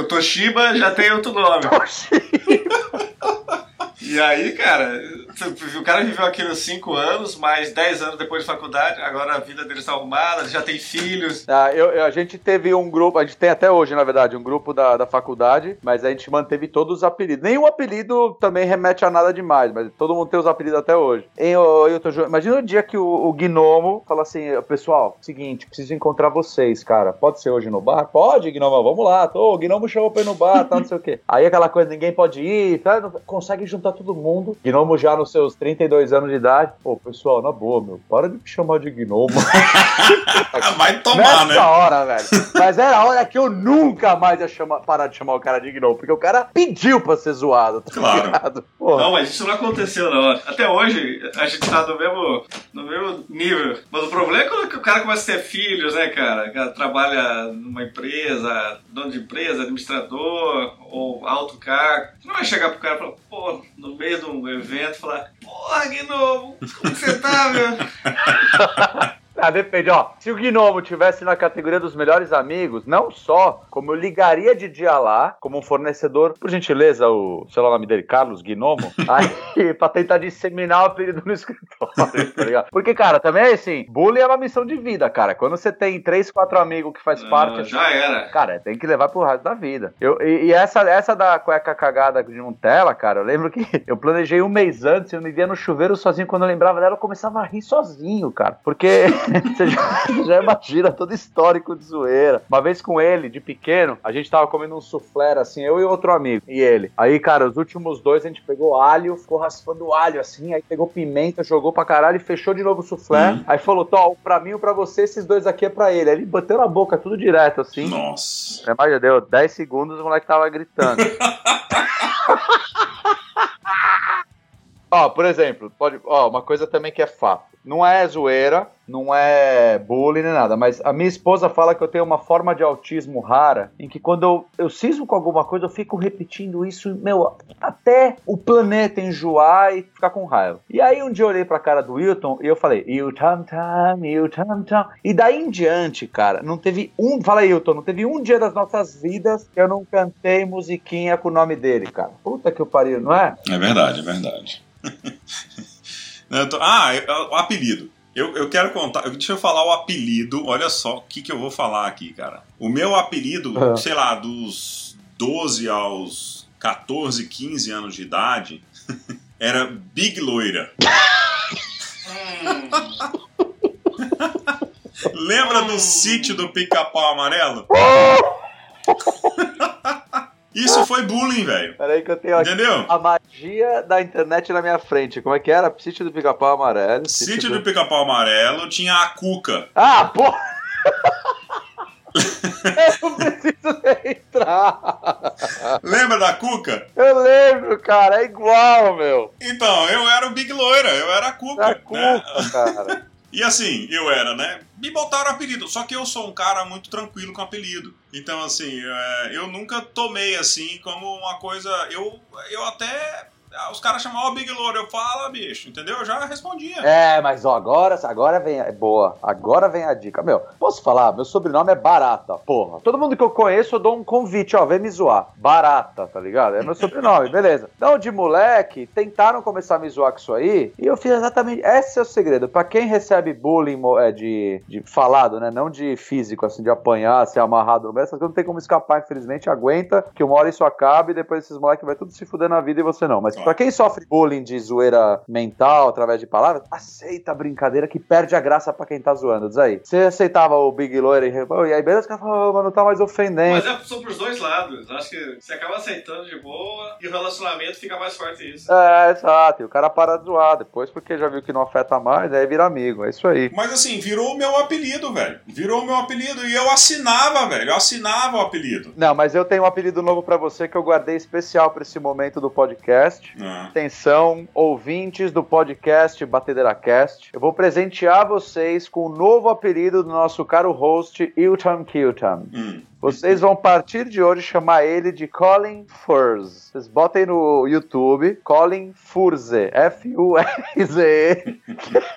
O Toshiba já tem outro nome. E aí, cara, o cara viveu aqui 5 anos, mais 10 anos depois de faculdade, agora a vida dele está arrumada, já tem filhos. Ah, eu, a gente teve um grupo, a gente tem até hoje, na verdade, um grupo da, da faculdade, mas a gente manteve todos os apelidos. Nenhum apelido também remete a nada demais, mas todo mundo tem os apelidos até hoje. Em, eu, eu tô, imagina o dia que o, o Gnomo fala assim, pessoal, seguinte, preciso encontrar vocês, cara. Pode ser hoje no bar? Pode, Gnomo, vamos lá. Tô, o Gnomo chamou pra ir no bar, tá, não sei o quê. Aí aquela coisa, ninguém pode ir, tá, consegue juntar todo mundo. Gnomo já nos seus 32 anos de idade. Pô, pessoal, na boa, meu, para de me chamar de Gnomo. Vai tomar, Nessa né? hora, velho. Mas era a hora que eu nunca mais ia chamar, parar de chamar o cara de Gnomo, porque o cara pediu pra ser zoado, tá Claro. ligado? Porra. Não, mas isso não aconteceu hora. Até hoje, a gente tá no mesmo, no mesmo nível. Mas o problema é quando o cara começa a ter filhos, né, cara? O cara trabalha numa empresa, dono de empresa, administrador, ou alto cargo. Você não vai chegar pro cara e falar, pô, no meio de um evento, falar, porra, Gnomo, como você tá, meu? Ah, depende, ó. Se o Gnomo tivesse na categoria dos melhores amigos, não só, como eu ligaria de dia lá, como um fornecedor, por gentileza, o, sei lá o nome dele, Carlos Gnomo, aí, pra tentar disseminar o apelido no escritório, tá ligado? Porque, cara, também é assim, bullying é uma missão de vida, cara. Quando você tem três, quatro amigos que faz Não, parte. Já era. Cara, tem que levar pro resto da vida. Eu, e, e essa, essa da cueca cagada de Nutella, cara, eu lembro que eu planejei um mês antes, eu me via no chuveiro sozinho, quando eu lembrava dela, eu começava a rir sozinho, cara. Porque você já, já imagina todo histórico de zoeira. Uma vez com ele, de pequeno, a gente tava comendo um soufflé, assim, eu e outro amigo, e ele. Aí, cara, os últimos dois a gente pegou alho, ficou raspando alho, assim, aí pegou pimenta, jogou pra caralho e fechou de novo o. Uhum. Aí falou, Tó, pra mim, um pra você, esses dois aqui é pra ele. Aí ele bateu na boca, tudo direto, assim. Nossa. Já deu 10 segundos, o moleque tava gritando. ó, por exemplo, pode, ó, uma coisa também que é fato. Não é zoeira, não é bullying nem nada, mas a minha esposa fala que eu tenho uma forma de autismo rara, em que quando eu, eu cismo com alguma coisa, eu fico repetindo isso, meu, até o planeta enjoar e ficar com raiva. E aí um dia eu olhei pra cara do Wilton e eu falei, you tam tam. E daí em diante, cara, não teve um, fala aí, Wilton, não teve um dia das nossas vidas que eu não cantei musiquinha com o nome dele, cara. Puta que eu pariu, não é? É verdade, é verdade. Ah, é- é o apelido. Eu, eu quero contar, deixa eu falar o apelido, olha só o que, que eu vou falar aqui, cara. O meu apelido, Ah. sei lá, dos 12 aos 14, 15 anos de idade, era Big Loira. Lembra do sítio do pica-pau amarelo? Isso foi bullying, velho. Peraí que eu tenho aqui Entendeu? A magia da internet na minha frente. Como é que era? Sítio do Pica-Pau Amarelo. Sítio do pica-pau amarelo tinha a Cuca. Ah, porra! eu não preciso entrar. Lembra da Cuca? Eu lembro, cara. É igual, meu. Então, eu era o Big Loira, eu era a Cuca. Da né? culpa, cara. E assim, eu era, né? Me botaram apelido, só que eu sou um cara muito tranquilo com apelido. Então, assim, é, eu nunca tomei assim como uma coisa. Eu, eu até. Ah, Os caras chamavam Big Loura, eu falo, "Ah, bicho, entendeu? Eu já respondia. É, mas ó, agora, agora vem a. Boa, agora vem a dica. Meu, posso falar? Meu sobrenome é Barata, porra. Todo mundo que eu conheço, eu dou um convite, ó, vem me zoar. Barata, tá ligado? É meu sobrenome, beleza. Então, de moleque, tentaram começar a me zoar com isso aí, e eu fiz exatamente. Esse é o segredo. Pra quem recebe bullying é, de, de falado, né? Não de físico, assim, de apanhar, ser amarrado no meio, essas coisas não tem como escapar, infelizmente. Aguenta, que uma hora isso acaba e depois esses moleques vai tudo se fuder na vida e você não. Mas pra quem sofre bullying de zoeira mental através de palavras, aceita a brincadeira que perde a graça pra quem tá zoando. Diz aí. Você aceitava o Big Loira e, "Pô, e aí beleza? O cara fala, "Ô, mas não tá mais ofendendo. Mas é, são pros dois lados. Acho que você acaba aceitando de boa e o relacionamento fica mais forte isso. É, exato. E o cara para de zoar depois porque já viu que não afeta mais, aí vira amigo. É isso aí. Mas assim, virou o meu apelido, velho. Virou o meu apelido. E eu assinava, velho. Eu assinava o apelido. Não, mas eu tenho um apelido novo pra você que eu guardei especial pra esse momento do podcast. Ah. Atenção, ouvintes do podcast Batedeira Cast. Eu vou presentear vocês com o novo apelido do nosso caro host, Iltam Kiltam. Hum. Vocês vão partir de hoje chamar ele de Colin Furze. Vocês botem no YouTube Colin Furze. F-U-R-Z-E.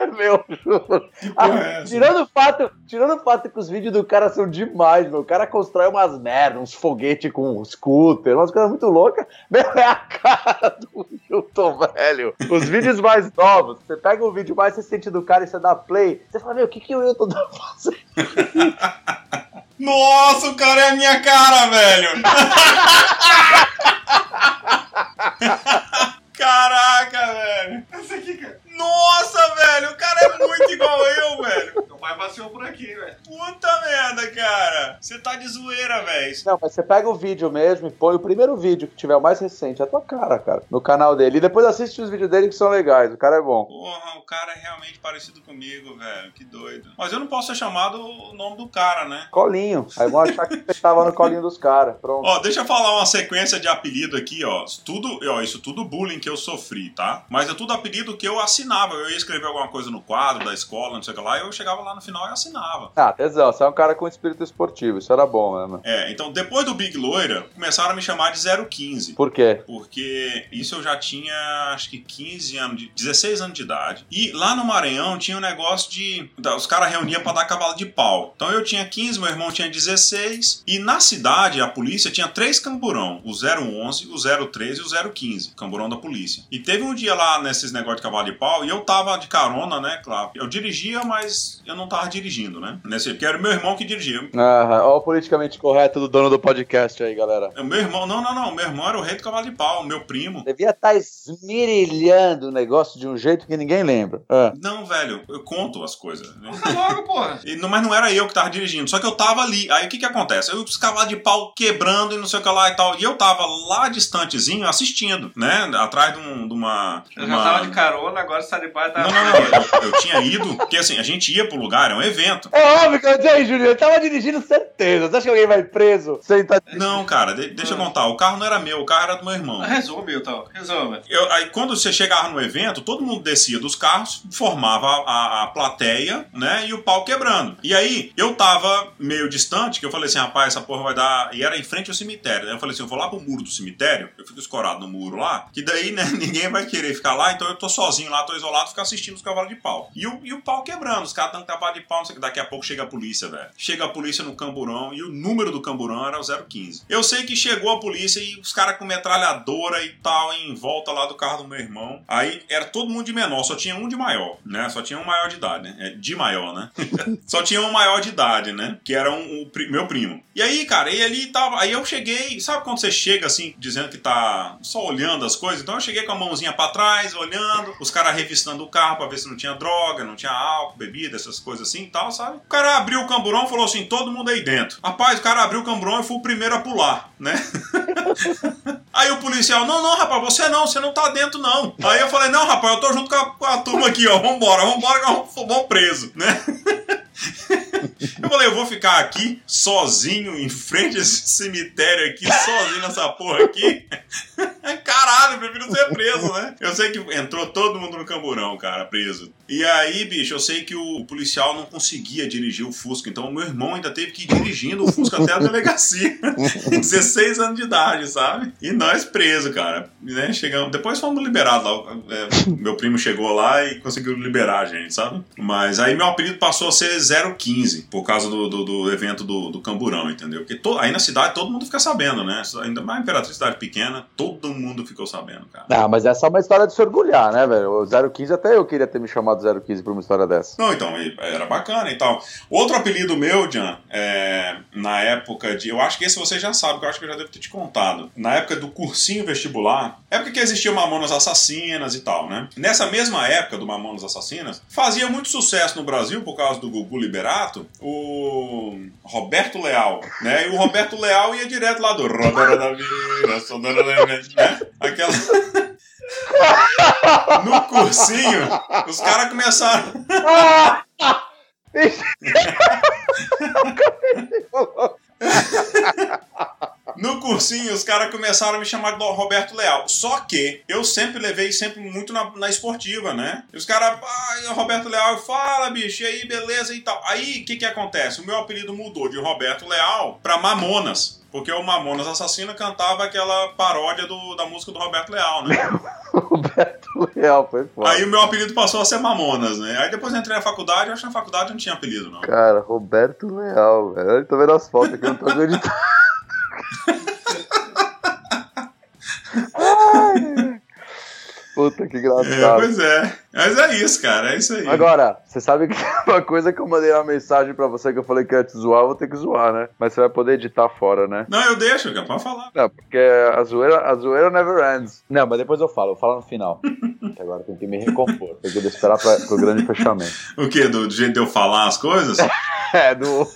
meu, juro. porra é tirando, o fato, tirando o fato que os vídeos do cara são demais, meu. O cara constrói umas merdas, uns foguetes com scooter, umas coisas muito loucas. Meu, é a cara do Hilton, velho. Os vídeos mais novos, você pega o vídeo mais recente do cara e você dá play, você fala, meu, o que, que o Hilton tá fazendo? Nossa, o cara é a minha cara, velho. Caraca, velho. Essa aqui, cara. Nossa, velho, o cara é muito igual eu, velho. Meu pai passeou por aqui, velho. Puta merda, cara. Você tá de zoeira, velho. Não, mas você pega o vídeo mesmo e põe o primeiro vídeo que tiver o mais recente, é a tua cara, cara, no canal dele. E depois assiste os vídeos dele que são legais, o cara é bom. Porra, o cara é realmente parecido comigo, velho. Que doido. Mas eu não posso ser chamado o nome do cara, né? Colinho. Aí vão achar que você tava no colinho dos caras. Pronto. Ó, deixa eu falar uma sequência de apelido aqui, ó. Tudo, ó, isso tudo bullying que eu sofri, tá? Mas é tudo apelido que eu assinava. Eu ia escrever alguma coisa no quadro da escola, não sei o que lá, e eu chegava lá no final e assinava. Ah, tesão, você é um cara com espírito esportivo, isso era bom mesmo. É, então depois do Big Loira, começaram a me chamar de 015. Por quê? Porque isso eu já tinha, acho que 15 anos, de, 16 anos de idade. E lá no Maranhão tinha um negócio de. Os caras reuniam pra dar cavalo de pau. Então eu tinha 15, meu irmão tinha 16. E na cidade, a polícia tinha três camburão: o 011, o 013 e o 015, camburão da polícia. E teve um dia lá nesses negócios de cavalo de pau e eu tava de carona, né? Claro. Eu dirigia, mas eu não tava dirigindo, né? Nesse, porque era o meu irmão que dirigia. Ah, ó o politicamente correto do dono do podcast aí, galera. O meu irmão, não, não, não. Meu irmão era o rei do cavalo de pau, meu primo. Devia estar esmirilhando o negócio de um jeito que ninguém lembra. Ah. Não, velho, eu conto as coisas. Né? Conta logo, porra. E não- mas não era eu que tava dirigindo, só que eu tava ali. Aí o que que acontece? Eu os cavalos de pau quebrando e não sei o que lá e tal. E eu tava lá distantezinho assistindo, né? Atrás de, um- de uma. Eu uma- já tava de carona, agora tá de bar, tá... Não, não, não. Eu, eu tinha ido, porque assim, a gente ia pro lugar, é um evento. É óbvio que eu disse aí, Júlio, eu tava dirigindo certeza. Você acha que alguém vai preso sem estar Não, cara, de- deixa eu contar. O carro não era meu, o carro era do meu irmão. Resume, então. Resume. Eu- aí quando você chegava no evento, todo mundo descia dos carros, formava a, a- a plateia, né? E o pau quebrando. E aí, eu tava meio distante, que eu falei assim, rapaz, essa porra vai dar. E era em frente ao cemitério. Aí eu falei assim, eu vou lá pro muro do cemitério, eu fico escorado no muro lá, que daí, né, ninguém vai querer ficar lá, então eu tô sozinho lá, tô isolado, ficar assistindo os cavalos de pau. E o, e o pau quebrando, os caras dando cavalo de pau, não sei o que. Daqui a pouco chega a polícia, velho. Chega a polícia no camburão e o número do camburão era o 015. Eu sei que chegou a polícia e os caras com metralhadora e tal em volta lá do carro do meu irmão. Aí era todo mundo de menor, só tinha um de maior, né? Só tinha um maior de idade, né? É, de maior, né? só tinha um maior de idade, né? Que era um, um, meu primo. E aí, cara, e ali tava. Aí eu cheguei, sabe quando você chega assim, dizendo que tá só olhando as coisas? Então eu cheguei com a mãozinha para trás, olhando, os caras revistando o carro pra ver se não tinha droga, não tinha álcool, bebida, essas coisas assim e tal, sabe? O cara abriu o camburão e falou assim: todo mundo aí dentro. Rapaz, o cara abriu o camburão e foi o primeiro a pular, né? aí o policial, não, não, rapaz, você não, você não tá dentro, não. Aí eu falei, não, rapaz, eu tô junto com a, com a turma aqui, ó. Vambora, vambora, vamos, vamos preso, né? Eu falei, eu vou ficar aqui sozinho em frente a esse cemitério aqui, sozinho nessa porra aqui. Caralho, eu prefiro ser preso, né? Eu sei que entrou todo mundo no camburão, cara, preso. E aí, bicho, eu sei que o policial não conseguia dirigir o Fusca, então o meu irmão ainda teve que ir dirigindo o Fusca até a delegacia. 16 anos de idade, sabe? E nós presos, cara. Né? Chegamos... Depois fomos liberados. É, meu primo chegou lá e conseguiu liberar a gente, sabe? Mas aí meu apelido passou a ser 015, por causa do, do, do evento do, do Camburão, entendeu? Porque to... aí na cidade todo mundo fica sabendo, né? Ainda mais Imperatriz cidade pequena, todo mundo ficou sabendo, cara. Ah, mas essa é uma história de se orgulhar, né, velho? O 015 até eu queria ter me chamado 015 por uma história dessa. Não, então, era bacana e tal. Outro apelido meu, Jan, é, na época de. Eu acho que esse você já sabe, que eu acho que eu já devo ter te contado. Na época do cursinho vestibular, época que existia Mamonas Assassinas e tal, né? Nessa mesma época do Mamonas Assassinas, fazia muito sucesso no Brasil, por causa do Gugu Liberato, o Roberto Leal, né? E o Roberto Leal ia direto lá do Rodora da Vida, né? Aquela. No cursinho, os caras começaram. No cursinho, os caras começaram a me chamar de Roberto Leal. Só que eu sempre levei sempre muito na, na esportiva, né? E os caras, ah, Roberto Leal, fala, bicho, e aí, beleza e tal. Aí, o que que acontece? O meu apelido mudou de Roberto Leal pra Mamonas. Porque o Mamonas Assassina cantava aquela paródia do, da música do Roberto Leal, né? Roberto Leal, foi foda. Aí o meu apelido passou a ser Mamonas, né? Aí depois eu entrei na faculdade, eu acho que na faculdade não tinha apelido, não. Cara, Roberto Leal, velho. Tô vendo as fotos aqui, eu não tô acreditando. Ai, Puta que engraçado. É, pois é. Mas é isso, cara. É isso aí. Agora, você sabe que uma coisa que eu mandei uma mensagem pra você que eu falei que ia te zoar, eu vou ter que zoar, né? Mas você vai poder editar fora, né? Não, eu deixo, cara. Pode falar. Não, porque a zoeira, a zoeira never ends. Não, mas depois eu falo. Eu falo no final. que agora tem que me recompor. Tem que esperar pra, pro grande fechamento. O quê? Do, do jeito de eu falar as coisas? é, do...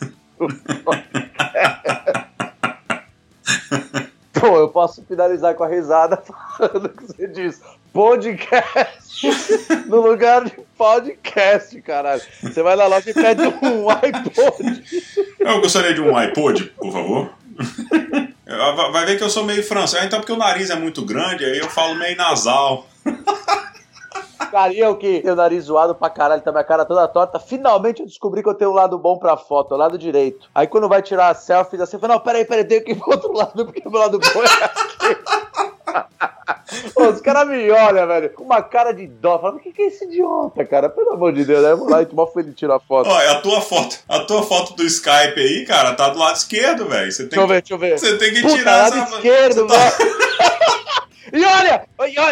Pô, eu posso finalizar com a risada falando que você diz. Podcast no lugar de podcast, caralho. Você vai lá loja e pede um iPod. Eu gostaria de um iPod, por favor. Vai ver que eu sou meio francês, então porque o nariz é muito grande, aí eu falo meio nasal. Cara, eu que tenho o nariz zoado pra caralho, tá minha cara toda torta. Finalmente eu descobri que eu tenho um lado bom pra foto, o lado direito. Aí quando vai tirar a selfie, assim, eu falo, não, peraí, peraí, tenho que ir pro outro lado, porque o meu lado bom é aqui. Pô, os caras me olham, velho, com uma cara de dó. Falam, o que, que é esse idiota, cara? Pelo amor de Deus, eu vou lá e tomar feliz tirar a foto. Olha, a tua foto, a tua foto do Skype aí, cara, tá do lado esquerdo, velho. Deixa eu ver, deixa eu ver. Você tem que Puta, tirar lado essa. esquerdo, Você tá- velho. E olha,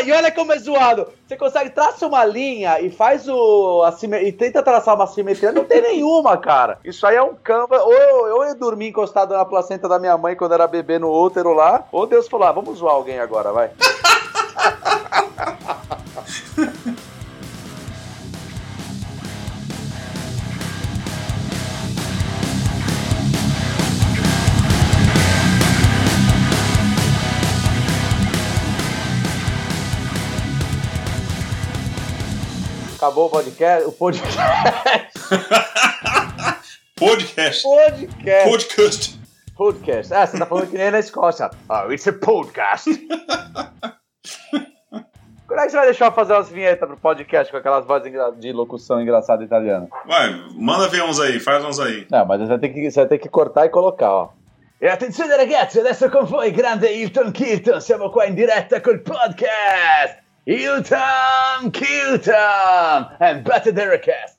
e olha, como é zoado. Você consegue traçar uma linha e faz o. E tenta traçar uma simetria. Não tem nenhuma, cara. Isso aí é um canva. Ou eu, ou eu dormi encostado na placenta da minha mãe quando era bebê no útero lá. Ou Deus falou: ah, vamos zoar alguém agora, vai. Acabou o podcast. O podcast. Podcast. Podcast. Podcast. Podcast. Ah, você tá falando que nem na Escócia. Oh, it's a podcast. Quando é que você vai deixar eu fazer umas vinhetas pro podcast com aquelas vozes de locução engraçada italiana? Vai, manda ver uns aí, faz uns aí. Não, mas você vai ter que, você vai ter que cortar e colocar, ó. E attenzione ragazzi, adesso con voi grande Hilton Kilton, siamo qua in diretta col podcast Hilton Kilton and Better Derek Cast.